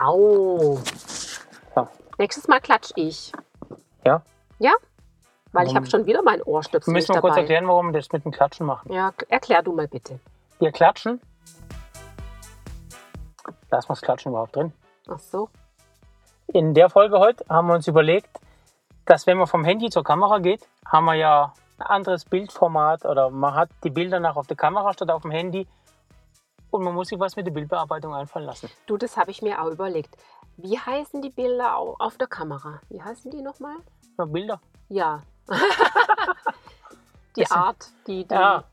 Au. Ja. Nächstes Mal klatsch ich. Ja. Ja? Weil ich habe schon wieder mein Ohrstöpsel Müssen nicht wir kurz dabei. erklären, warum wir das mit dem Klatschen machen. Ja, erklär du mal bitte. Wir klatschen. Lassen wir das Klatschen überhaupt drin. Ach so. In der Folge heute haben wir uns überlegt, dass wenn man vom Handy zur Kamera geht, haben wir ja ein anderes Bildformat oder man hat die Bilder nach auf der Kamera statt auf dem Handy und man muss sich was mit der Bildbearbeitung einfallen lassen. Du, das habe ich mir auch überlegt. Wie heißen die Bilder au- auf der Kamera? Wie heißen die nochmal? Nur Bilder. Ja. die Das Art, die, die. Ja.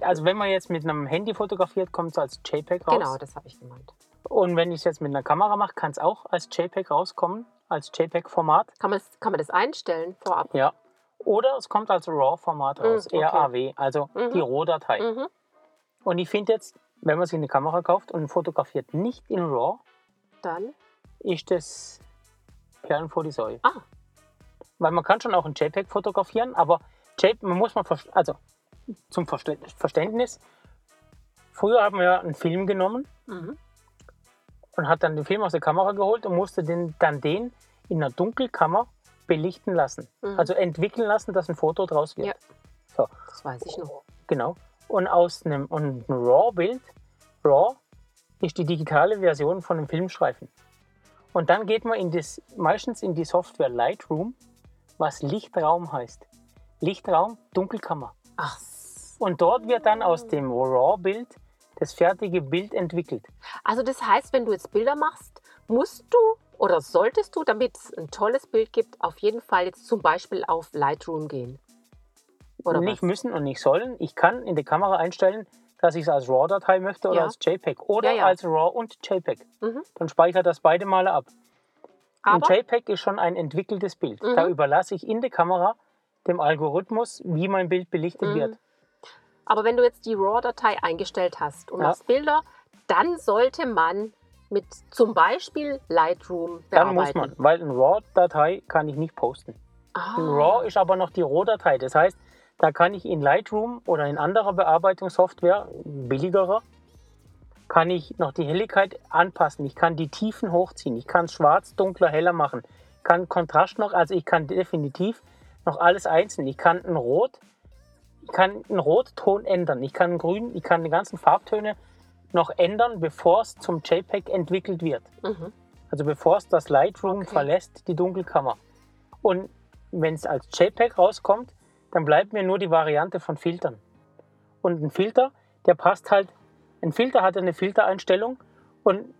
Also wenn man jetzt mit einem Handy fotografiert, kommt es als JPEG raus. Genau, das habe ich gemeint. Und wenn ich es jetzt mit einer Kamera mache, kann es auch als JPEG rauskommen, als JPEG-Format. Kann man, kann man das einstellen vorab? Ja. Oder es kommt als RAW-Format raus, Mm, okay. RAW, also Mhm. die Rohdatei. Mhm. Und ich finde jetzt, wenn man sich eine Kamera kauft und fotografiert nicht in RAW, Dann. ist das Perlen vor die Säue. Ah. Weil man kann schon auch in JPEG fotografieren, aber JPEG, man muss mal, also zum Verständnis, früher haben wir ja einen Film genommen Mhm. und hat dann den Film aus der Kamera geholt und musste den, dann den in einer Dunkelkammer belichten lassen. Mhm. Also entwickeln lassen, dass ein Foto draus wird. Ja. So, Das weiß ich noch. genau. Und aus einem, und ein RAW-Bild, RAW ist die digitale Version von einem Filmstreifen. Und dann geht man in das, meistens in die Software Lightroom, was Lichtraum heißt. Lichtraum, Dunkelkammer. Ach. Und dort wird dann aus dem RAW-Bild das fertige Bild entwickelt. Also das heißt, wenn du jetzt Bilder machst, musst du oder solltest du, damit es ein tolles Bild gibt, auf jeden Fall jetzt zum Beispiel auf Lightroom gehen. Oder nicht was? müssen und nicht sollen. Ich kann in der Kamera einstellen, dass ich es als RAW-Datei möchte oder Ja. als JPEG oder Ja, ja. als RAW und JPEG. Mhm. Dann speichere das beide Male ab. Ein Aber JPEG ist schon ein entwickeltes Bild. Mhm. Da überlasse ich in der Kamera dem Algorithmus, wie mein Bild belichtet Mhm. wird. Aber wenn du jetzt die RAW-Datei eingestellt hast und machst Bilder, dann sollte man mit zum Beispiel Lightroom Dann bearbeiten. muss man, weil eine RAW-Datei kann ich nicht posten. Ein Ah, RAW ist aber noch die Rohdatei. Das heißt, da kann ich in Lightroom oder in anderer Bearbeitungssoftware, billigerer, kann ich noch die Helligkeit anpassen. Ich kann die Tiefen hochziehen. Ich kann schwarz, dunkler, heller machen. Kann Kontrast noch, also ich kann definitiv noch alles einzeln. Ich kann ein Rot, ich kann einen Rotton ändern. Ich kann Grün, ich kann die ganzen Farbtöne noch ändern, bevor es zum JPEG entwickelt wird. mhm. Also bevor es das Lightroom Okay. verlässt, die Dunkelkammer. Und wenn es als JPEG rauskommt, dann bleibt mir nur die Variante von Filtern. Und ein Filter, der passt halt, ein Filter hat eine Filtereinstellung und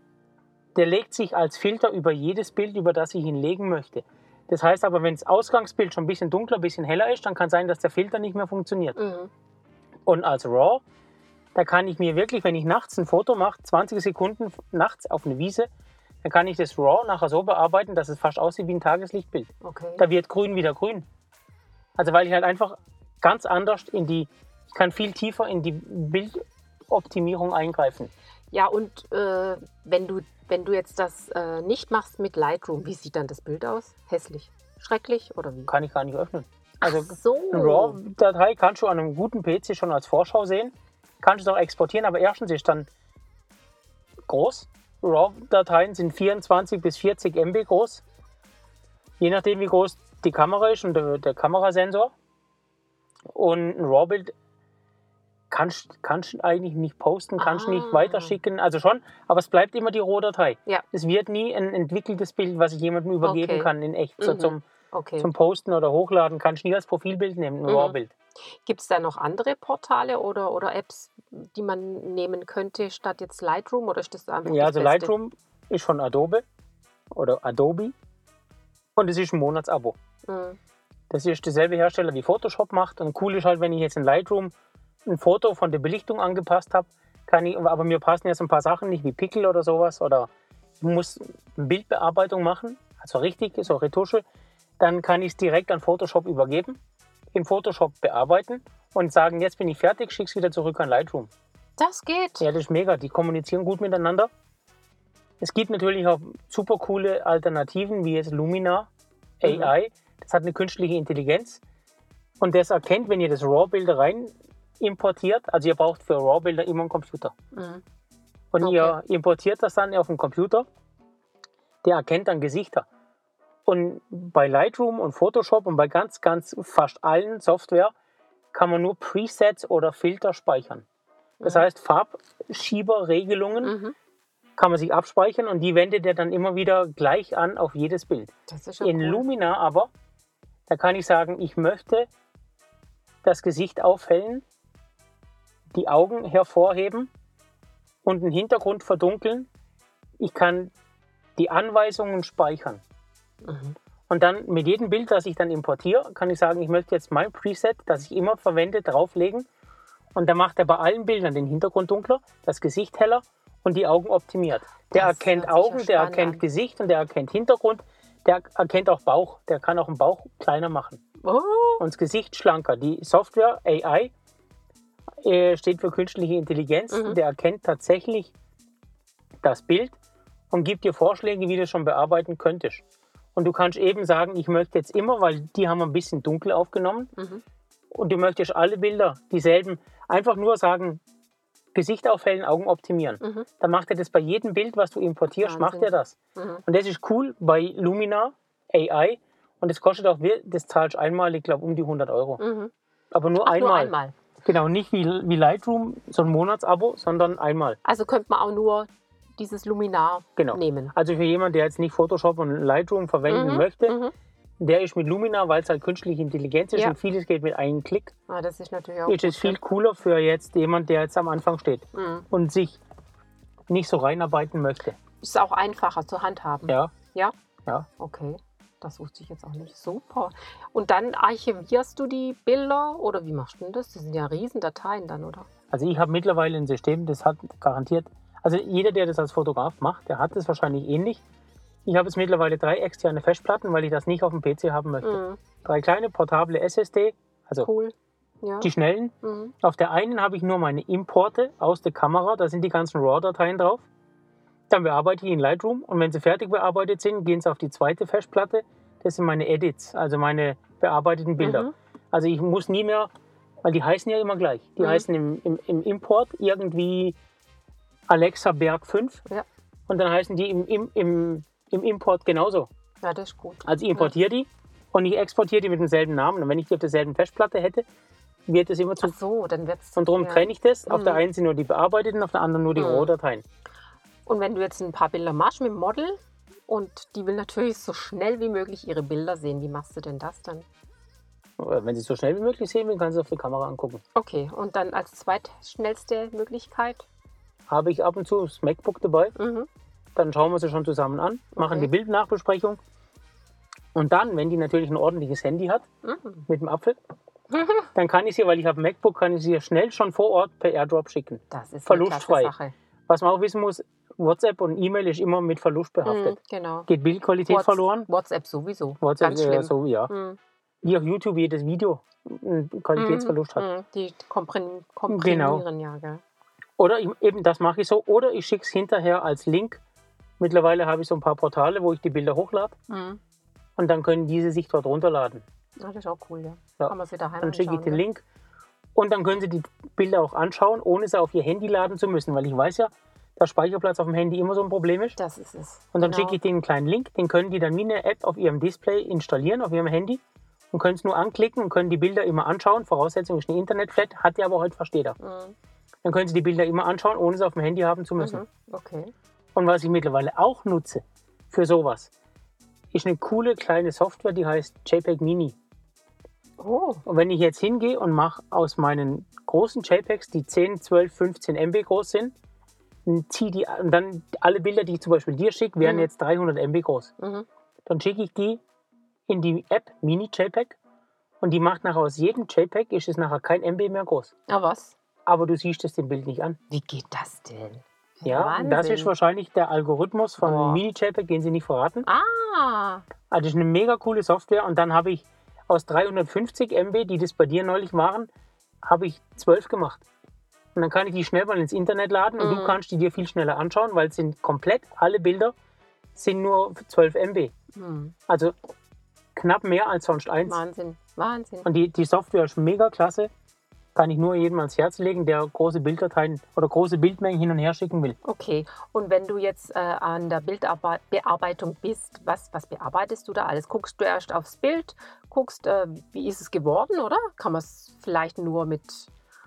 der legt sich als Filter über jedes Bild, über das ich ihn legen möchte. Das heißt aber, wenn das Ausgangsbild schon ein bisschen dunkler, ein bisschen heller ist, dann kann sein, dass der Filter nicht mehr funktioniert. Mhm. Und als RAW, da kann ich mir wirklich, wenn ich nachts ein Foto mache, 20 Sekunden nachts auf eine Wiese, dann kann ich das RAW nachher so bearbeiten, dass es fast aussieht wie ein Tageslichtbild. Okay. Da wird grün wieder grün. Also weil ich halt einfach ganz anders in die, ich kann viel tiefer in die Bildoptimierung eingreifen. Ja, und äh, wenn, du, wenn du jetzt das äh, nicht machst mit Lightroom, wie sieht dann das Bild aus? Hässlich? Schrecklich oder wie? Kann ich gar nicht öffnen. Also Ach so. eine RAW-Datei kannst du an einem guten PC schon als Vorschau sehen. Kannst du es auch exportieren, aber erstens ist dann groß. RAW-Dateien sind 24 bis 40 MB groß. Je nachdem, wie groß die Kamera ist und der, der Kamerasensor. Und ein RAW-Bild kannst du eigentlich nicht posten, kannst du nicht Ah. weiterschicken. Also schon, aber es bleibt immer die Rohdatei. Ja. Es wird nie ein entwickeltes Bild, was ich jemandem übergeben Okay. kann in echt. So Mhm. zum, Okay. zum Posten oder Hochladen kannst du nie als Profilbild nehmen, ein Mhm. RAW-Bild. Gibt es da noch andere Portale oder, oder Apps, die man nehmen könnte, statt jetzt Lightroom? Oder ist das einfach Ja, das also Beste? Lightroom ist von Adobe oder Adobe und es ist ein Monatsabo. Mhm. Das ist derselbe Hersteller wie Photoshop macht und cool ist halt, wenn ich jetzt in Lightroom ein Foto von der Belichtung angepasst habe, kann ich, aber mir passen jetzt ein paar Sachen nicht wie Pickel oder sowas oder ich muss eine Bildbearbeitung machen, also richtig, so Retusche, dann kann ich es direkt an Photoshop übergeben, in Photoshop bearbeiten und sagen, jetzt bin ich fertig, schick's wieder zurück an Lightroom. Das geht. Ja, das ist mega. Die kommunizieren gut miteinander. Es gibt natürlich auch super coole Alternativen, wie jetzt Lumina AI. Das hat eine künstliche Intelligenz. Und das erkennt, wenn ihr das RAW-Bilder rein importiert, also ihr braucht für RAW-Bilder immer einen Computer. Mhm. Und Okay. ihr importiert das dann auf den Computer. Der erkennt dann Gesichter. Und bei Lightroom und Photoshop und bei ganz, ganz fast allen Software kann man nur Presets oder Filter speichern. Das Mhm. heißt, Farbschieberregelungen Mhm. kann man sich abspeichern und die wendet er dann immer wieder gleich an auf jedes Bild. In cool. Lumina aber, da kann ich sagen, ich möchte das Gesicht aufhellen, die Augen hervorheben und den Hintergrund verdunkeln. Ich kann die Anweisungen speichern. Mhm. Und dann mit jedem Bild, das ich dann importiere, kann ich sagen, ich möchte jetzt mein Preset, das ich immer verwende, drauflegen. Und dann macht er bei allen Bildern den Hintergrund dunkler, das Gesicht heller und die Augen optimiert. Der Das erkennt Augen, der erkennt an. Gesicht und der erkennt Hintergrund. Der erkennt auch Bauch. Der kann auch einen Bauch kleiner machen. Oh, Und das Gesicht schlanker. Die Software AI äh, steht für künstliche Intelligenz. Mhm. Der erkennt tatsächlich das Bild und gibt dir Vorschläge, wie du es schon bearbeiten könntest. Und du kannst eben sagen, ich möchte jetzt immer, weil die haben ein bisschen dunkel aufgenommen mhm. und du möchtest alle Bilder dieselben, einfach nur sagen, Gesicht aufhellen, Augen optimieren. Mhm. Dann macht er das bei jedem Bild, was du importierst, Wahnsinn. macht er das. Mhm. Und das ist cool bei Lumina AI. Und das kostet auch, das zahlst einmal, ich glaube, um die 100 Euro. Mhm. Aber nur Ach, einmal. nur einmal. Genau, nicht wie, wie Lightroom, so ein Monatsabo, sondern einmal. Also könnte man auch nur dieses Luminar Genau. nehmen. Also für jemanden, der jetzt nicht Photoshop und Lightroom verwenden Mhm, möchte, Mhm. Der ist mit Lumina, weil es halt künstliche Intelligenz ist Ja. und vieles geht mit einem Klick, Ah, das ist natürlich auch. ist es viel cooler für jetzt jemand, der jetzt am Anfang steht. Mhm. und sich nicht so reinarbeiten möchte. Ist auch einfacher zu handhaben. Ja, Ja? Ja. Okay. Das wusste ich jetzt auch nicht. Super. Und dann archivierst du die Bilder oder wie machst du denn das? Das sind ja Riesendateien dann, oder? also ich habe mittlerweile ein System, das hat garantiert, also jeder, der das als Fotograf macht, der hat es wahrscheinlich ähnlich. Ich habe jetzt mittlerweile drei externe Festplatten, weil ich das nicht auf dem PC haben möchte. Mhm. Drei kleine portable SSD, also Cool. Ja. die schnellen. Mhm. Auf der einen habe ich nur meine Importe aus der Kamera, da sind die ganzen RAW-Dateien drauf. Dann bearbeite ich in Lightroom und wenn sie fertig bearbeitet sind, gehen sie auf die zweite Festplatte. Das sind meine Edits, also meine bearbeiteten Bilder. Mhm. Also ich muss nie mehr, weil die heißen ja immer gleich. Die Mhm. heißen im, im, im Import irgendwie Alexa Berg 5 Ja. und dann heißen die im, im, im, im Import genauso. Ja, das ist gut. Also ich importiere die und ich exportiere die mit demselben Namen. Und wenn ich die auf derselben Festplatte hätte, wird es immer zu Ach so, dann wird's. und darum ja. trenne ich das. Auf Mhm. der einen sind nur die bearbeiteten, auf der anderen nur die Mhm. Rohdateien. Und wenn du jetzt ein paar Bilder machst mit dem Model und die will natürlich so schnell wie möglich ihre Bilder sehen, wie machst du denn das dann? Wenn sie es so schnell wie möglich sehen will, kann sie es auf der Kamera angucken. Okay, und dann als zweitschnellste Möglichkeit? Habe ich ab und zu das MacBook dabei, Mhm. Dann schauen wir sie schon zusammen an, machen Okay. die Bildnachbesprechung. Und dann, wenn die natürlich ein ordentliches Handy hat, Mhm. mit dem Apfel, dann kann ich sie, weil ich habe MacBook, kann ich sie ja schnell schon vor Ort per AirDrop schicken. Das ist Verlustfrei. Sache. Was man auch wissen muss, WhatsApp und E-Mail ist immer mit Verlust behaftet. Mhm, genau. Geht Bildqualität Whats- verloren. WhatsApp sowieso. WhatsApp Ganz schlimm. so, ja. Mhm. Wie auf YouTube jedes Video einen Qualitätsverlust hat. Mhm. Die komprim Genau. komprimieren ja, gell? Oder ich, eben das mache ich so. Oder ich schicke es hinterher als Link. Mittlerweile habe ich so ein paar Portale, wo ich die Bilder hochlade. Mhm. Und dann können diese sich dort runterladen. Ja, das ist auch cool, ja. Ja. Kann man sie daheim Dann schicke ich den? Link. Und dann können Sie die Bilder auch anschauen, ohne sie auf Ihr Handy laden zu müssen. Weil ich weiß ja, dass Speicherplatz auf dem Handy immer so ein Problem ist. Das ist es. Und dann Genau. schicke ich denen einen kleinen Link. Den können die dann wie eine App auf ihrem Display installieren, auf ihrem Handy. Und können es nur anklicken und können die Bilder immer anschauen. Voraussetzung ist eine Internetflat, hat ja aber heute fast jeder. Mhm. Dann können Sie die Bilder immer anschauen, ohne sie auf dem Handy haben zu müssen. Mhm. Okay. Und was ich mittlerweile auch nutze für sowas, ist eine coole kleine Software, die heißt JPEG Mini. Oh, Und wenn ich jetzt hingehe und mache aus meinen großen JPEGs, die 10, 12, 15 MB groß sind, und zieh die, und dann alle Bilder, die ich zum Beispiel dir schicke, wären Mhm. jetzt 300 MB groß. mhm. Dann schicke ich die in die App Mini JPEG und die macht nachher aus jedem JPEG, ist es nachher kein MB mehr groß. Ah, was? Aber du siehst es dem Bild nicht an. Wie geht das denn? Ja, und das Wahnsinn. ist wahrscheinlich der Algorithmus von Boah. Mini JPEG, den sie nicht verraten. Ah, Also das ist eine mega coole Software und dann habe ich aus 350 MB, die das bei dir neulich waren, habe ich 12 gemacht. Und dann kann ich die schnell mal ins Internet laden und du Mhm. kannst die dir viel schneller anschauen, weil es sind komplett alle Bilder sind nur 12 MB. hm. Also knapp mehr als sonst eins. Wahnsinn, Wahnsinn. Und die, die Software ist mega klasse. Kann ich nur jedem ans Herz legen, der große Bilddateien oder große Bildmengen hin und her schicken will. Okay, und wenn du jetzt äh, an der Bildbearbeitung bist, was, was bearbeitest du da alles? Guckst du erst aufs Bild, guckst, äh, wie ist es geworden, oder? Kann man es vielleicht nur mit,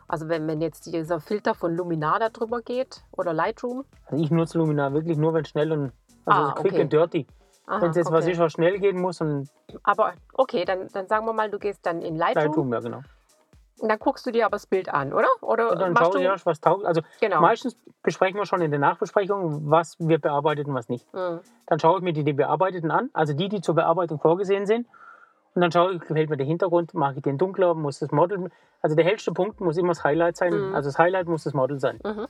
also wenn, wenn jetzt dieser Filter von Luminar da drüber geht oder Lightroom? Also ich nutze Luminar wirklich nur, wenn schnell und also Ah, quick okay. and dirty. Wenn es jetzt was okay. ist, was schnell gehen muss und Aber okay, dann, dann sagen wir mal, du gehst dann in Lightroom, Lightroom, ja genau. Und dann guckst du dir aber das Bild an, oder? Oder Und dann machst schaue du, erst, was taugt. Also genau. meistens besprechen wir schon in der Nachbesprechung, was wir bearbeitet und was nicht. Hm. Dann schaue ich mir die, die bearbeiteten an, also die, die zur Bearbeitung vorgesehen sind. Und dann schaue ich, gefällt mir der Hintergrund, mache ich den dunkler, muss das Model, also der hellste Punkt muss immer das Highlight sein, Mhm. also das Highlight muss das Model sein. Mhm.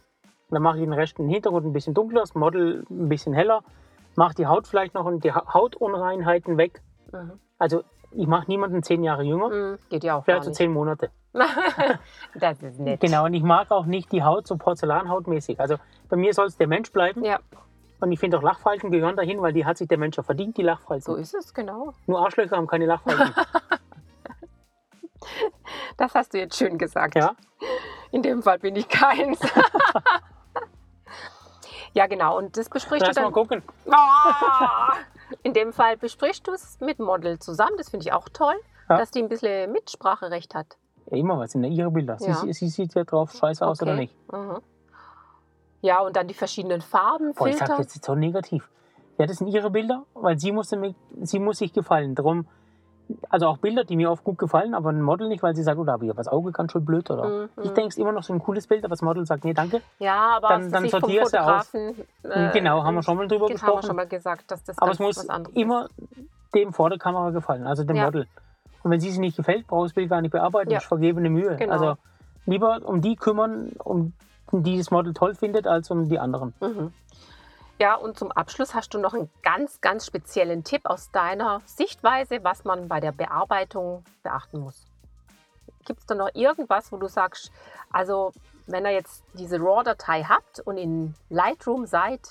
Dann mache ich den Rest den Hintergrund ein bisschen dunkler, das Model ein bisschen heller, mache die Haut vielleicht noch und die Ha- Hautunreinheiten weg. Mhm. Also ich mache niemanden zehn Jahre jünger, Hm. Geht ja auch vielleicht so zehn Monate. das ist nett. Genau, und ich mag auch nicht die Haut so porzellanhautmäßig. Also bei mir soll es der Mensch bleiben. Ja, Und ich finde auch Lachfalten gehören dahin, weil die hat sich der Mensch ja verdient, die Lachfalten. so ist es, genau. Nur Arschlöcher haben keine Lachfalten. Das hast du jetzt schön gesagt. ja, In dem Fall bin ich keins. ja, genau. Und das besprichst lass du mal dann. gucken. Ah! In dem Fall besprichst du es mit Model zusammen. Das finde ich auch toll, Ja. dass die ein bisschen Mitspracherecht hat. Ja, immer was sind ja ihre Bilder. Sie, Ja. sie, sie sieht ja drauf scheiße aus oder Okay. nicht. Mhm. Ja, und dann die verschiedenen Farben, Boah, ich sag Filter. jetzt so negativ. Ja, das sind ihre Bilder, weil sie muss, sie muss sich gefallen. Darum, also auch Bilder, die mir oft gut gefallen, aber ein Model nicht, weil sie sagt, oh, da habe ich aber das Auge ganz schön blöd. Oder Mhm, ich mhm. denke, es ist immer noch so ein cooles Bild, aber das Model sagt, nee, danke. Ja, aber dann- dann sortierst du aus. Äh, genau, haben wir schon mal drüber das haben wir gesprochen. schon mal gesagt, dass das aber es muss immer dem vor der Kamera gefallen, also dem Ja. Model. Und wenn sie sich nicht gefällt, braucht das Bild gar nicht bearbeiten. Ja. Das ist vergebene Mühe. Genau. Also lieber um die kümmern, um die das Model toll findet, als um die anderen. Mhm. Ja, und zum Abschluss hast du noch einen ganz, ganz speziellen Tipp aus deiner Sichtweise, was man bei der Bearbeitung beachten muss. Gibt es da noch irgendwas, wo du sagst, also wenn ihr jetzt diese RAW-Datei habt und in Lightroom seid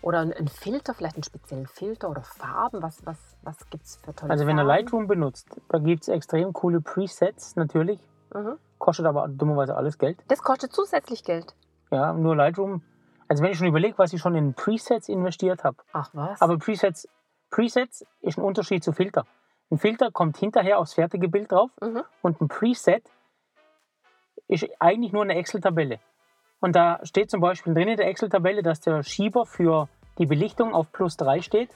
oder ein- ein Filter, vielleicht einen speziellen Filter oder Farben, was, was, was gibt es für tolle Also wenn ihr? Lightroom benutzt, da gibt es extrem coole Presets natürlich. Mhm. Kostet aber dummerweise alles Geld. Das kostet zusätzlich Geld. Ja, nur Lightroom. Also wenn ich schon überlege, was ich schon in Presets investiert habe. Ach was? Aber Presets, Presets ist ein Unterschied zu Filter. Ein Filter kommt hinterher aufs fertige Bild drauf mhm. und ein Preset ist eigentlich nur eine Excel-Tabelle. Und da steht zum Beispiel drin in der Excel-Tabelle, dass der Schieber für die Belichtung auf plus 3 steht,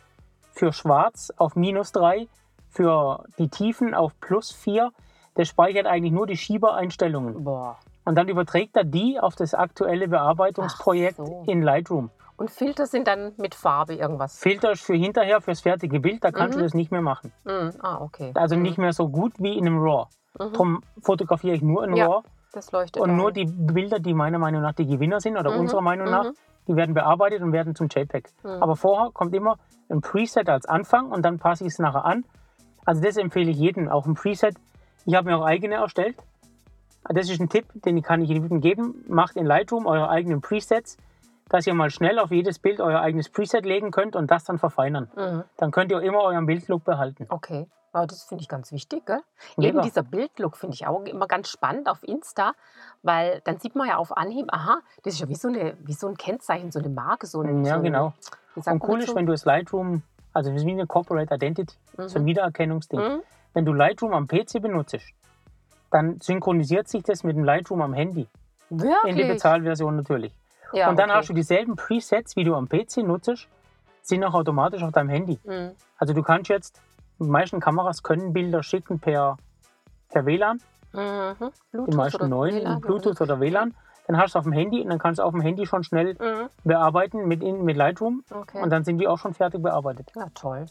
für schwarz auf minus 3, für die Tiefen auf plus 4. Der speichert eigentlich nur die Schiebereinstellungen. Boah. Und dann überträgt er die auf das aktuelle Bearbeitungsprojekt so. in Lightroom. Und Filter sind dann mit Farbe irgendwas. Filter ist für hinterher, fürs fertige Bild, da kannst Mhm. du das nicht mehr machen. Mhm. Ah, okay. Also Mhm. nicht mehr so gut wie in einem RAW. Mhm. Darum fotografiere ich nur in Ja, RAW. Das leuchtet Und nur ein. die Bilder, die meiner Meinung nach die Gewinner sind oder Mhm, unserer Meinung nach, mhm. die werden bearbeitet und werden zum JPEG. Mhm. Aber vorher kommt immer ein Preset als Anfang und dann passe ich es nachher an. Also das empfehle ich jedem, auch ein Preset. Ich habe mir auch eigene erstellt. Das ist ein Tipp, den kann ich jedem geben. Macht in Lightroom eure eigenen Presets, dass ihr mal schnell auf jedes Bild euer eigenes Preset legen könnt und das dann verfeinern. Mhm. Dann könnt ihr immer euren Bildlook behalten. Okay. Aber das finde ich ganz wichtig, gell? Eben dieser Bildlook finde ich auch immer ganz spannend auf Insta, weil dann sieht man ja auf Anhieb, aha, das ist ja wie so, eine, wie so ein Kennzeichen, so eine Marke, so ein. Ja, so genau. Und cool ist, wenn du das Lightroom, also das ist wie eine Corporate Identity, so ein Mhm. Wiedererkennungsding. Mhm. Wenn du Lightroom am PC benutzt, dann synchronisiert sich das mit dem Lightroom am Handy. Wirklich? In die Bezahlversion natürlich. ja, und dann okay. hast du dieselben Presets, wie du am PC nutzt, sind auch automatisch auf deinem Handy. Mhm. Also du kannst jetzt, die meisten Kameras können Bilder schicken per, per WLAN, Mhm. Bluetooth die meisten neuen, WLAN, Bluetooth oder WLAN. Dann hast du es auf dem Handy und dann kannst du auf dem Handy schon schnell Mhm. bearbeiten mit, in, mit Lightroom Okay. und dann sind die auch schon fertig bearbeitet. ja, toll.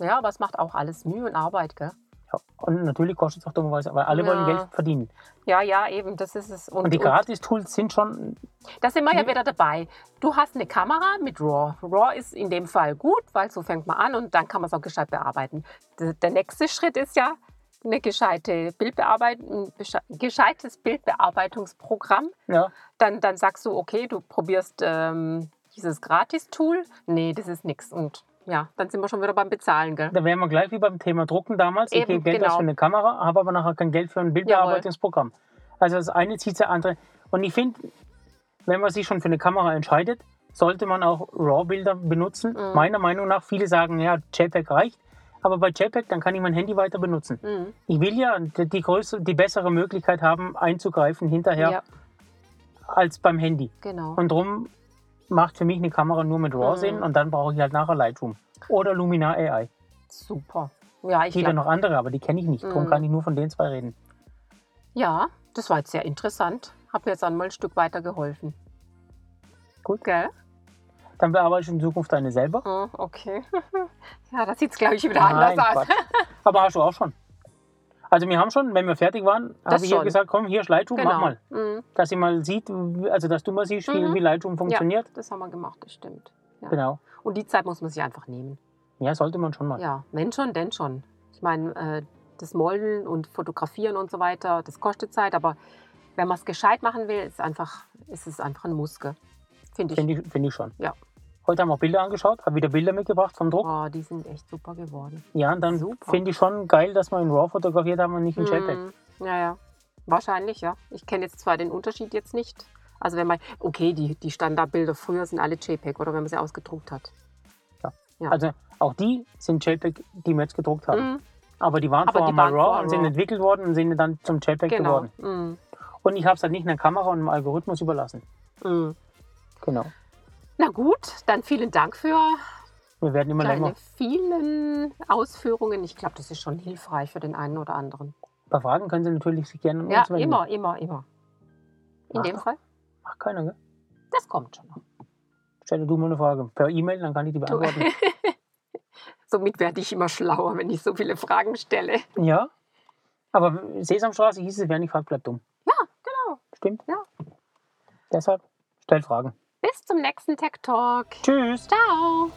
Ja, aber es macht auch alles Mühe und Arbeit, gell? Ja. Und natürlich kostet es auch dummerweise, weil alle wollen Ja. Geld verdienen. Ja, ja, eben, das ist es. Und die Gratis-Tools sind schon Da sind wir ja wieder dabei. Du hast eine Kamera mit RAW. RAW ist in dem Fall gut, weil so fängt man an und dann kann man es auch gescheit bearbeiten. Der nächste Schritt ist ja eine gescheite Bildbearbeitung, ein gescheites Bildbearbeitungsprogramm. ja, Dann, dann sagst du, okay, du probierst ähm, dieses Gratis-Tool. Nee, das ist nichts. Und ja, dann sind wir schon wieder beim Bezahlen, gell? Da wären wir gleich wie beim Thema Drucken damals. ich Eben, gebe Geld aus genau. für eine Kamera, habe aber nachher kein Geld für ein Bildbearbeitungsprogramm. Also das eine zieht das andere. Und ich finde, wenn man sich schon für eine Kamera entscheidet, sollte man auch RAW-Bilder benutzen. Mhm. Meiner Meinung nach, viele sagen, ja, JPEG reicht. Aber bei JPEG, dann kann ich mein Handy weiter benutzen. Mhm. Ich will ja die, die, größere, die bessere Möglichkeit haben, einzugreifen hinterher, Ja, als beim Handy. genau. Und darum macht für mich eine Kamera nur mit RAW Mhm. Sinn und dann brauche ich halt nachher Lightroom. Oder Luminar AI. Super. Ja, ich Es gibt ja glaub, noch andere, aber die kenne ich nicht. Darum Mhm. kann ich nur von den zwei reden. ja, das war jetzt sehr interessant. Hab mir jetzt einmal ein Stück weiter geholfen. Gut. Gell? Dann bearbeite ich in Zukunft deine selber. Hm, okay. ja, da sieht es, glaube ich, wieder anders Nein, aus. Quatsch. Aber hast du auch schon. Also wir haben schon, wenn wir fertig waren, habe ich ihr gesagt, komm, hier ist Lightroom, Genau. mach mal. Mhm. Dass sie mal sieht, also dass du mal siehst, wie, Mhm. wie Lightroom funktioniert. Das haben wir gemacht, das stimmt. Ja. Genau. Und die Zeit muss man sich einfach nehmen. Ja, sollte man schon mal. Ja, wenn schon, denn schon. Ich meine, äh, das Molden und Fotografieren und so weiter, das kostet Zeit, aber wenn man es gescheit machen will, ist, einfach, ist es einfach ein Muskel. Finde ich. Finde ich, finde ich schon. Ja. Heute haben wir auch Bilder angeschaut, habe wieder Bilder mitgebracht vom Druck. Oh, die sind echt super geworden. Ja, und dann finde ich schon geil, dass wir in RAW fotografiert haben und nicht in JPEG. Mm, Ja, ja. Wahrscheinlich, ja. Ich kenne jetzt zwar den Unterschied jetzt nicht. Also wenn man, okay, die, die Standardbilder früher sind alle JPEG oder wenn man sie ausgedruckt hat. Ja. Also auch die sind JPEG, die wir jetzt gedruckt haben. Mhm, Aber die waren Aber vorher die mal waren RAW vorher und sind RAW. entwickelt worden und sind dann zum JPEG genau. geworden. Mhm, Und ich habe es halt nicht einer Kamera und einem Algorithmus überlassen. mhm. Genau. Na gut, dann vielen Dank für Wir werden immer deine länger. vielen Ausführungen. Ich glaube, das ist schon hilfreich für den einen oder anderen. Bei Fragen können Sie natürlich sich gerne an Ja, uns wenden. immer, immer, immer. In Ach. dem Fall, Ach, keiner, gell? das kommt schon noch. Stelle du mal eine Frage per E-Mail, dann kann ich die beantworten. Somit werde ich immer schlauer, wenn ich so viele Fragen stelle. ja. Aber Sesamstraße hieß es, wer nicht fragt, bleibt dumm. Ja, genau. Stimmt? Ja. Deshalb, stellt Fragen. Bis zum nächsten Tech Talk. Tschüss. Ciao.